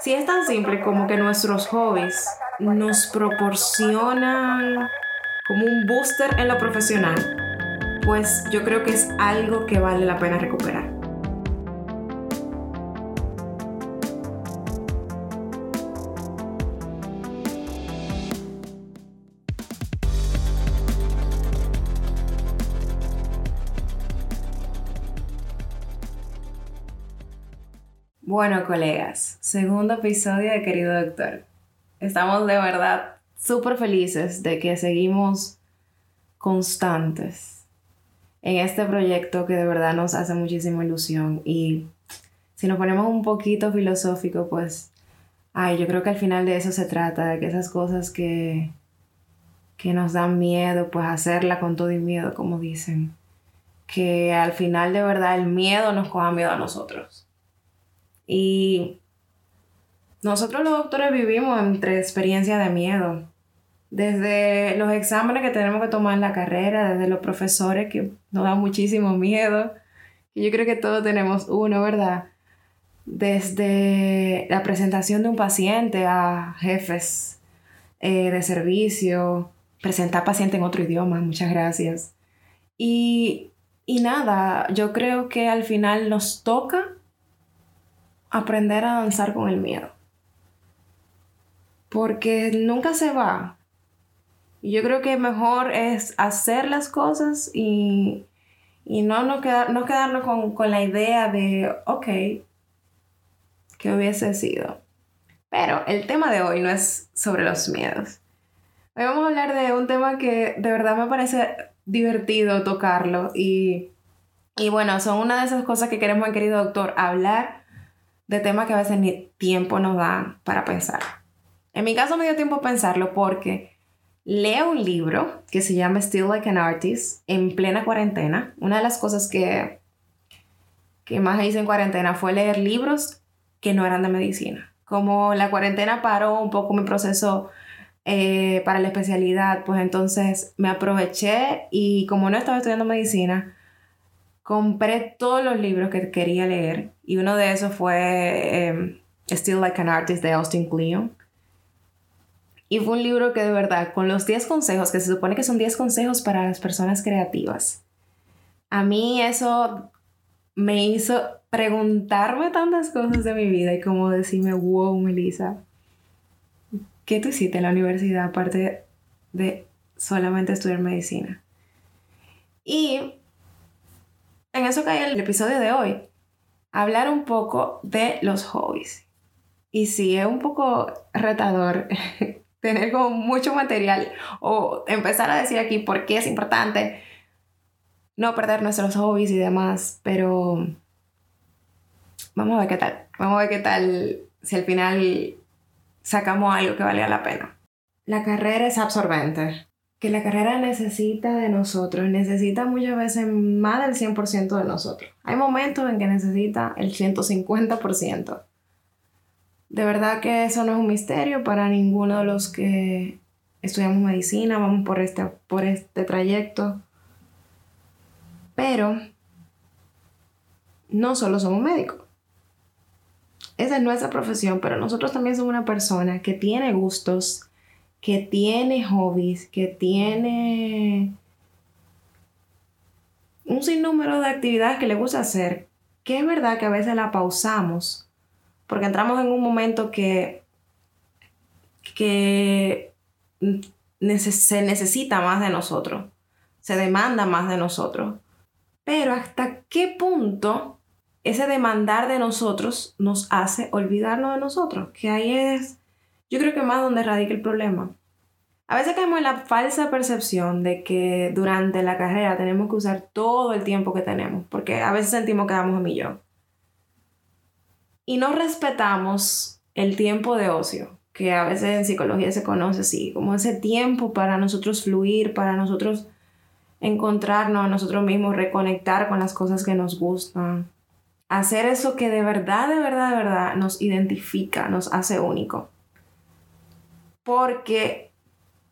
Si es tan simple como que nuestros hobbies nos proporcionan como un booster en lo profesional, pues yo creo que es algo que vale la pena recuperar. Bueno, colegas, segundo episodio de Querido Doctor. Estamos de verdad súper felices de que seguimos constantes en este proyecto que de verdad nos hace muchísima ilusión. Y si nos ponemos un poquito filosófico, pues, ay, yo creo que al final de eso se trata, de que esas cosas que, que nos dan miedo, pues hacerla con todo y miedo, como dicen. Que al final de verdad el miedo nos coja miedo a nosotros y nosotros los doctores vivimos entre experiencias de miedo. Desde los exámenes que tenemos que tomar en la carrera, desde los profesores que nos dan muchísimo miedo. Yo creo que todos tenemos uno, ¿verdad? Desde la presentación de un paciente a jefes eh, de servicio, presentar paciente en otro idioma, muchas gracias. Y, y nada, yo creo que al final nos toca aprender a danzar con el miedo. Porque nunca se va. Y yo creo que mejor es hacer las cosas y, no, no, no quedarnos con, con la idea de, ok, que hubiese sido. Pero el tema de hoy no es sobre los miedos. Hoy vamos a hablar de un tema que de verdad me parece divertido tocarlo y, y bueno, son una de esas cosas que queremos, querido doctor, hablar de temas que a veces ni tiempo nos da para pensar. En mi caso me dio tiempo a pensarlo porque leo un libro que se llama Still Like an Artist en plena cuarentena. Una de las cosas que, que más hice en cuarentena fue leer libros que no eran de medicina. Como la cuarentena paró un poco mi proceso eh, para la especialidad, pues entonces me aproveché y como no estaba estudiando medicina, compré todos los libros que quería leer y uno de esos fue em, Still Like an Artist de Austin Kleon. Y fue un libro que de verdad, con los 10 consejos, que se supone que son 10 consejos para las personas creativas, a mí eso me hizo preguntarme tantas cosas de mi vida y como decirme, wow, Melissa, ¿qué tú hiciste en la universidad aparte de solamente estudiar medicina? Y en eso cae el episodio de hoy. Hablar un poco de los hobbies. Y si es un poco retador tener como mucho material o empezar a decir aquí por qué es importante no perder nuestros hobbies y demás, pero vamos a ver qué tal. Vamos a ver qué tal si al final sacamos algo que valga la pena. La carrera es absorbente que la carrera necesita de nosotros, necesita muchas veces más del 100% de nosotros. Hay momentos en que necesita el 150%. De verdad que eso no es un misterio para ninguno de los que estudiamos medicina, vamos por este, por este trayecto. Pero no solo somos médicos. Esa es nuestra profesión, pero nosotros también somos una persona que tiene gustos, que tiene hobbies, que tiene un sinnúmero de actividades que le gusta hacer, que es verdad que a veces la pausamos, porque entramos en un momento que, que se necesita más de nosotros, se demanda más de nosotros. Pero hasta qué punto ese demandar de nosotros nos hace olvidarnos de nosotros, que ahí es yo creo que más donde radica el problema. A veces caemos en la falsa percepción de que durante la carrera tenemos que usar todo el tiempo que tenemos, porque a veces sentimos que damos un millón. Y no respetamos el tiempo de ocio, que a veces en psicología se conoce así, como ese tiempo para nosotros fluir, para nosotros encontrarnos a nosotros mismos, reconectar con las cosas que nos gustan, hacer eso que de verdad, de verdad, de verdad nos identifica, nos hace único porque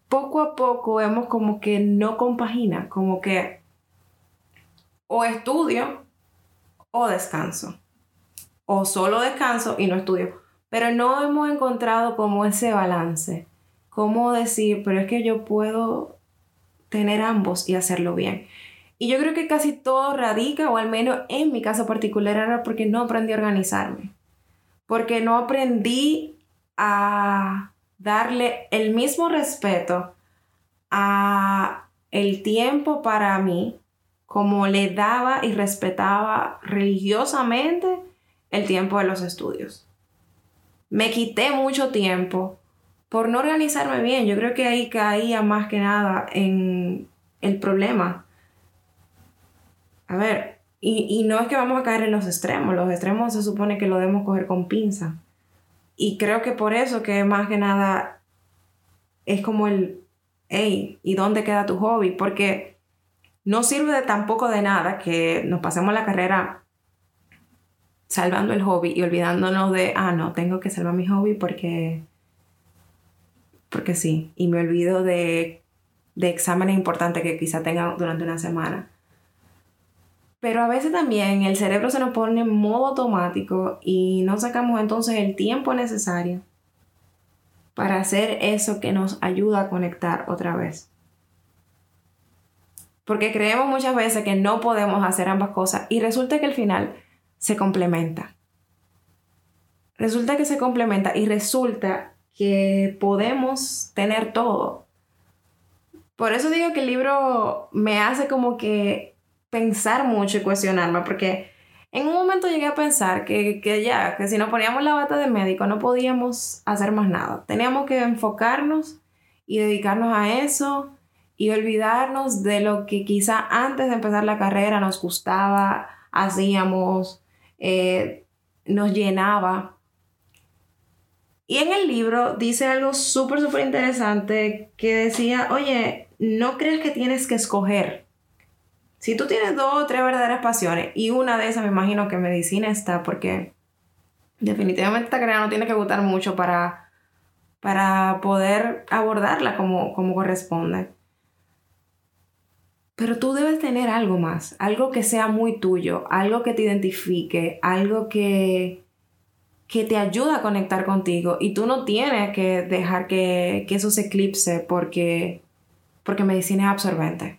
poco a poco vemos como que no compagina, como que o estudio o descanso, o solo descanso y no estudio. pero no hemos encontrado como ese balance. Cómo decir, pero es que yo puedo tener ambos y hacerlo bien. Y yo creo que casi todo radica, o al menos en mi caso particular, era porque no aprendí a organizarme. Porque no aprendí a darle el mismo respeto a el tiempo para mí como le daba y respetaba religiosamente el tiempo de los estudios. Me quité mucho tiempo por no organizarme bien. Yo creo que ahí caía más que nada en el problema. A ver, y, y no es que vamos a caer en los extremos, los extremos se supone que lo debemos coger con pinza. Y creo que por eso que más que nada es como el, hey, ¿y dónde queda tu hobby? Porque no sirve tampoco de nada que nos pasemos la carrera salvando el hobby y olvidándonos de, ah, no, tengo que salvar mi hobby porque, porque sí, y me olvido de, de exámenes importantes que quizá tenga durante una semana. Pero a veces también el cerebro se nos pone en modo automático y no sacamos entonces el tiempo necesario para hacer eso que nos ayuda a conectar otra vez. Porque creemos muchas veces que no podemos hacer ambas cosas y resulta que al final se complementa. Resulta que se complementa y resulta que podemos tener todo. Por eso digo que el libro me hace como que pensar mucho y cuestionarme, porque en un momento llegué a pensar que, que, ya, que si nos poníamos la bata de médico no podíamos hacer más nada. Teníamos que enfocarnos y dedicarnos a eso y olvidarnos de lo que quizá antes de empezar la carrera nos gustaba, hacíamos, eh, nos llenaba. Y en el libro dice algo súper, súper interesante que decía, oye, no creas que tienes que escoger si tú tienes dos o tres verdaderas pasiones y una de esas me imagino que medicina está porque definitivamente esta carrera no tiene que gustar mucho para, para poder abordarla como, como corresponde. Pero tú debes tener algo más, algo que sea muy tuyo, algo que te identifique, algo que, que te ayuda a conectar contigo y tú no tienes que dejar que, que eso se eclipse porque, porque medicina es absorbente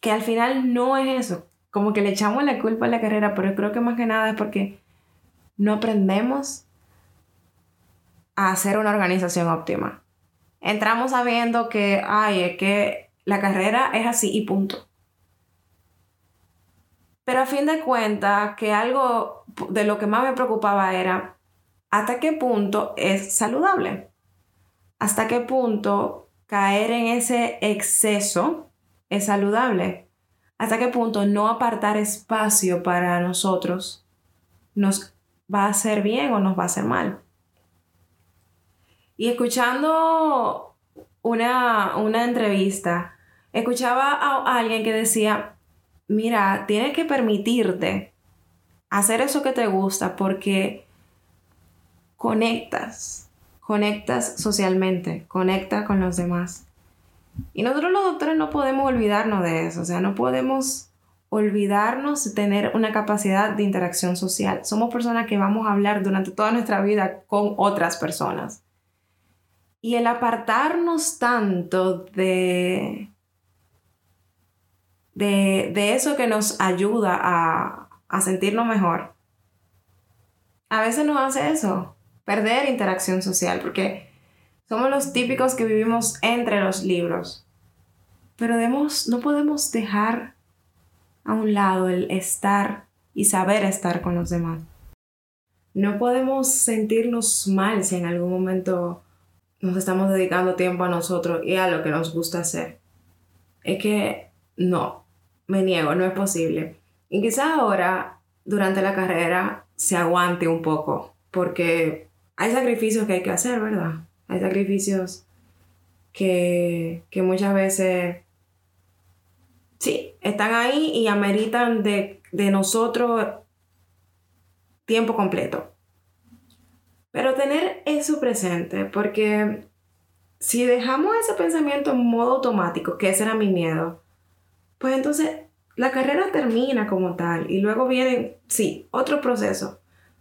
que al final no es eso. Como que le echamos la culpa a la carrera, pero creo que más que nada es porque no aprendemos a hacer una organización óptima. Entramos sabiendo que, ay, es que la carrera es así y punto. Pero a fin de cuentas, que algo de lo que más me preocupaba era hasta qué punto es saludable. Hasta qué punto caer en ese exceso es saludable? ¿Hasta qué punto no apartar espacio para nosotros nos va a hacer bien o nos va a hacer mal? Y escuchando una, una entrevista, escuchaba a alguien que decía, mira, tienes que permitirte hacer eso que te gusta porque conectas, conectas socialmente, conectas con los demás. Y nosotros los doctores no podemos olvidarnos de eso, o sea, no podemos olvidarnos de tener una capacidad de interacción social. Somos personas que vamos a hablar durante toda nuestra vida con otras personas. Y el apartarnos tanto de, de, de eso que nos ayuda a, a sentirnos mejor, a veces nos hace eso, perder interacción social, porque somos los típicos que vivimos entre los libros. Pero debemos, no podemos dejar a un lado el estar y saber estar con los demás. No podemos sentirnos mal si en algún momento nos estamos dedicando tiempo a nosotros y a lo que nos gusta hacer. Es que no, me niego, no es posible. Y quizás ahora, durante la carrera, se aguante un poco, porque hay sacrificios que hay que hacer, ¿verdad? Hay sacrificios que, muchas veces, sí, están ahí y ameritan de, de nosotros tiempo completo. Pero tener eso presente, porque si dejamos ese pensamiento en modo automático, que ese era mi miedo, pues entonces la carrera termina como tal y luego viene, sí, otro proceso.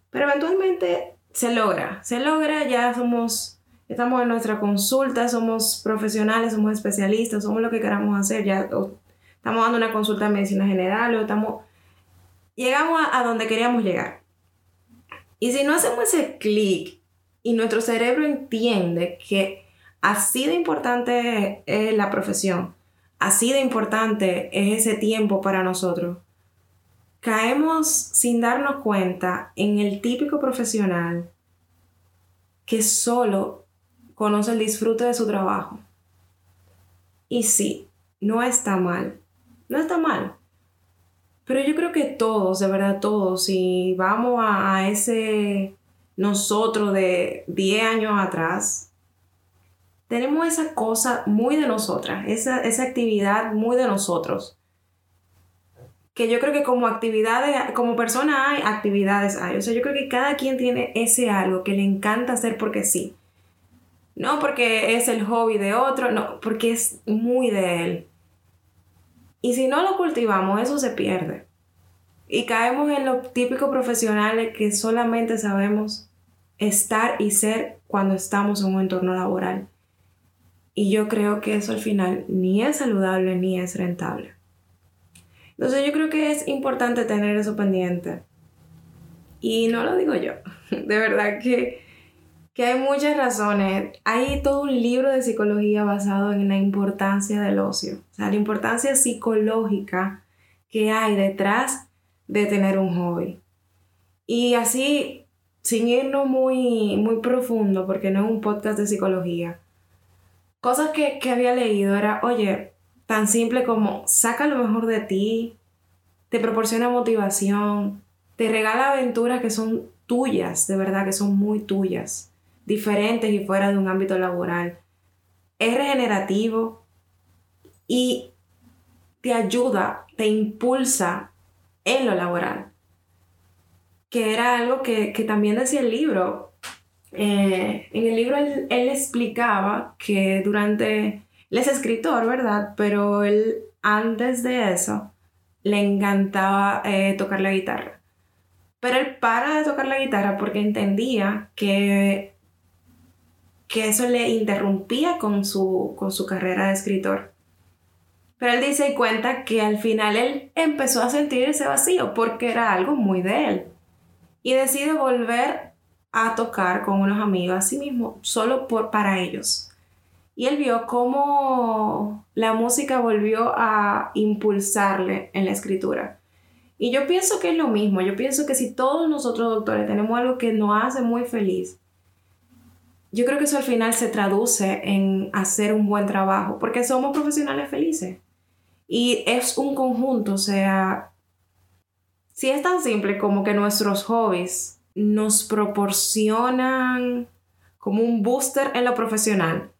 Pero eventualmente se logra, se logra, ya somos, estamos en nuestra consulta, somos profesionales, somos especialistas, somos lo que queramos hacer, ya estamos dando una consulta de medicina general o estamos, llegamos a, a donde queríamos llegar. Y si no hacemos ese clic y nuestro cerebro entiende que así de importante es la profesión, así de importante es ese tiempo para nosotros, caemos sin darnos cuenta en el típico profesional que solo conoce el disfrute de su trabajo. Y sí, no está mal, no está mal. Pero yo creo que todos, de verdad todos, si vamos a, ese nosotros de 10 años atrás, tenemos esa cosa muy de nosotras, esa, esa actividad muy de nosotros que yo creo que como actividades, como persona hay, actividades hay. O sea, yo creo que cada quien tiene ese algo que le encanta hacer porque sí. No porque es el hobby de otro, no, porque es muy de él. Y si no lo cultivamos, eso se pierde. Y caemos en lo típico profesionales que solamente sabemos estar y ser cuando estamos en un entorno laboral. Y yo creo que eso al final ni es saludable ni es rentable. Entonces yo creo que es importante tener eso pendiente. Y no lo digo yo, de verdad que, que hay muchas razones. Hay todo un libro de psicología basado en la importancia del ocio, o sea, la importancia psicológica que hay detrás de tener un hobby. Y así, sin irnos muy, muy profundo, porque no es un podcast de psicología, cosas que, que había leído era, oye, tan simple como saca lo mejor de ti, te proporciona motivación, te regala aventuras que son tuyas, de verdad, que son muy tuyas, diferentes y fuera de un ámbito laboral. Es regenerativo y te ayuda, te impulsa en lo laboral. Que era algo que, también decía el libro. Eh, en el libro él, él explicaba que durante él es escritor, ¿verdad? Pero él antes de eso le encantaba eh, tocar la guitarra. Pero él para de tocar la guitarra porque entendía que, que eso le interrumpía con su, con su carrera de escritor. Pero él dice y cuenta que al final él empezó a sentir ese vacío porque era algo muy de él. Y decide volver a tocar con unos amigos a sí mismo, solo por, para ellos y él vio cómo la música volvió a impulsarle en la escritura. Y yo pienso que es lo mismo, yo pienso que si todos nosotros doctores tenemos algo que nos hace muy feliz, yo creo que eso al final se traduce en hacer un buen trabajo, porque somos profesionales felices. Y es un conjunto, o sea, si es tan simple como que nuestros hobbies nos proporcionan como un booster en lo profesional,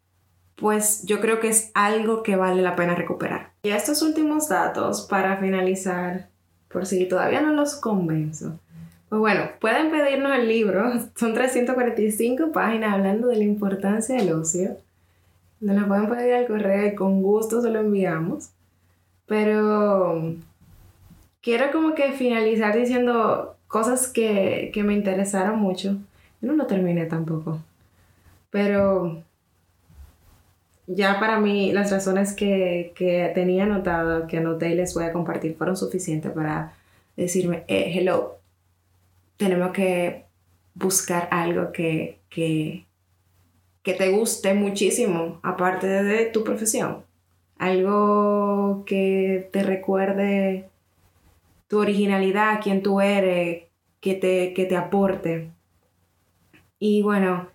pues yo creo que es algo que vale la pena recuperar. Y estos últimos datos para finalizar, por si todavía no los convenzo. Pues bueno, pueden pedirnos el libro, son 345 páginas hablando de la importancia del ocio. Nos lo pueden pedir al correo con gusto se lo enviamos. Pero quiero como que finalizar diciendo cosas que, que me interesaron mucho. Yo no lo terminé tampoco. Pero ya para mí las razones que, tenía anotado, que anoté y les voy a compartir, fueron suficientes para decirme, eh, hello, tenemos que buscar algo que, que, que te guste muchísimo, aparte de tu profesión. Algo que te recuerde tu originalidad, quién tú eres, que te, que te aporte. Y bueno,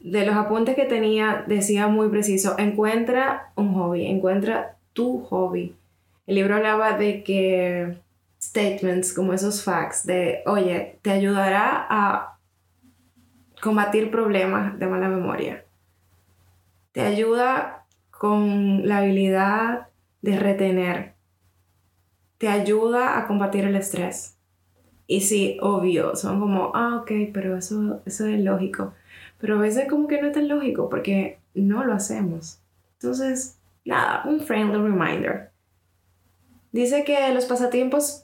de los apuntes que tenía decía muy preciso, encuentra un hobby, encuentra tu hobby. El libro hablaba de que statements como esos facts de, oye, te ayudará a combatir problemas de mala memoria. Te ayuda con la habilidad de retener. Te ayuda a combatir el estrés. Y sí, obvio, son como, ah, ok, pero eso, eso es lógico. Pero a veces como que no es tan lógico porque no lo hacemos. Entonces, nada, un friendly reminder. Dice que los pasatiempos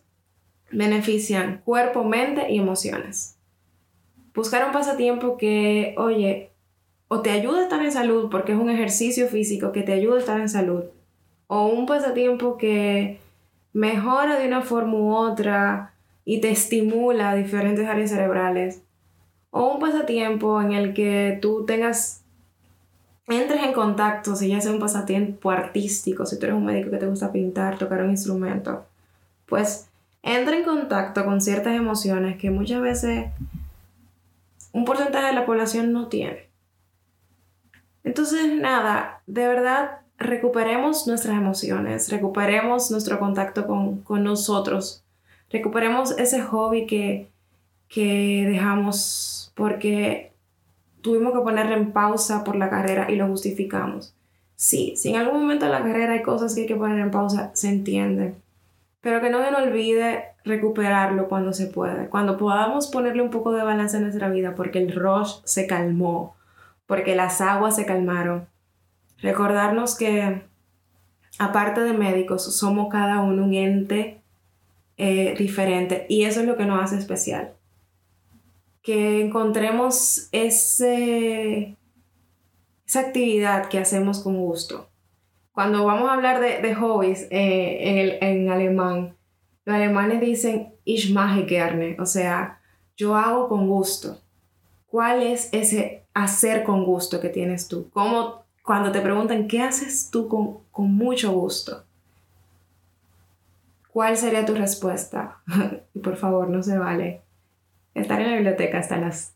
benefician cuerpo, mente y emociones. buscar un pasatiempo que, oye, o te ayuda a estar en salud porque es un ejercicio físico que te ayuda a estar en salud, o un pasatiempo que mejora de una forma u otra y te estimula diferentes áreas cerebrales, o un pasatiempo en el que tú tengas entres en contacto, si ya sea un pasatiempo artístico, si tú eres un médico que te gusta pintar, tocar un instrumento, pues entra en contacto con ciertas emociones que muchas veces un porcentaje de la población no tiene. Entonces, nada, de verdad, recuperemos nuestras emociones, recuperemos nuestro contacto con, con nosotros, recuperemos ese hobby que, que dejamos porque tuvimos que ponerle en pausa por la carrera y lo justificamos. Sí, si en algún momento de la carrera hay cosas que hay que poner en pausa, se entiende. Pero que no se nos olvide recuperarlo cuando se pueda. Cuando podamos ponerle un poco de balance en nuestra vida porque el rush se calmó, porque las aguas se calmaron. Recordarnos que, aparte de médicos, somos cada uno un ente eh, diferente y eso es lo que nos hace especial que encontremos ese, esa actividad que hacemos con gusto. Cuando vamos a hablar de, hobbies eh, en, alemán, los alemanes dicen ich mache gerne, o sea, yo hago con gusto. ¿Cuál es ese hacer con gusto que tienes tú? ¿Cómo, cuando te preguntan qué haces tú con, con mucho gusto? ¿Cuál sería tu respuesta? y por favor, no se vale estar en la biblioteca hasta, las,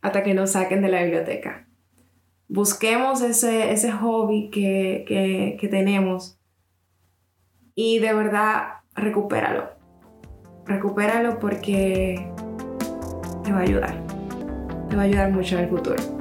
hasta que nos saquen de la biblioteca. Busquemos ese, ese hobby que, que, que tenemos y de verdad recupéralo. Recupéralo porque te va a ayudar. Te va a ayudar mucho en el futuro.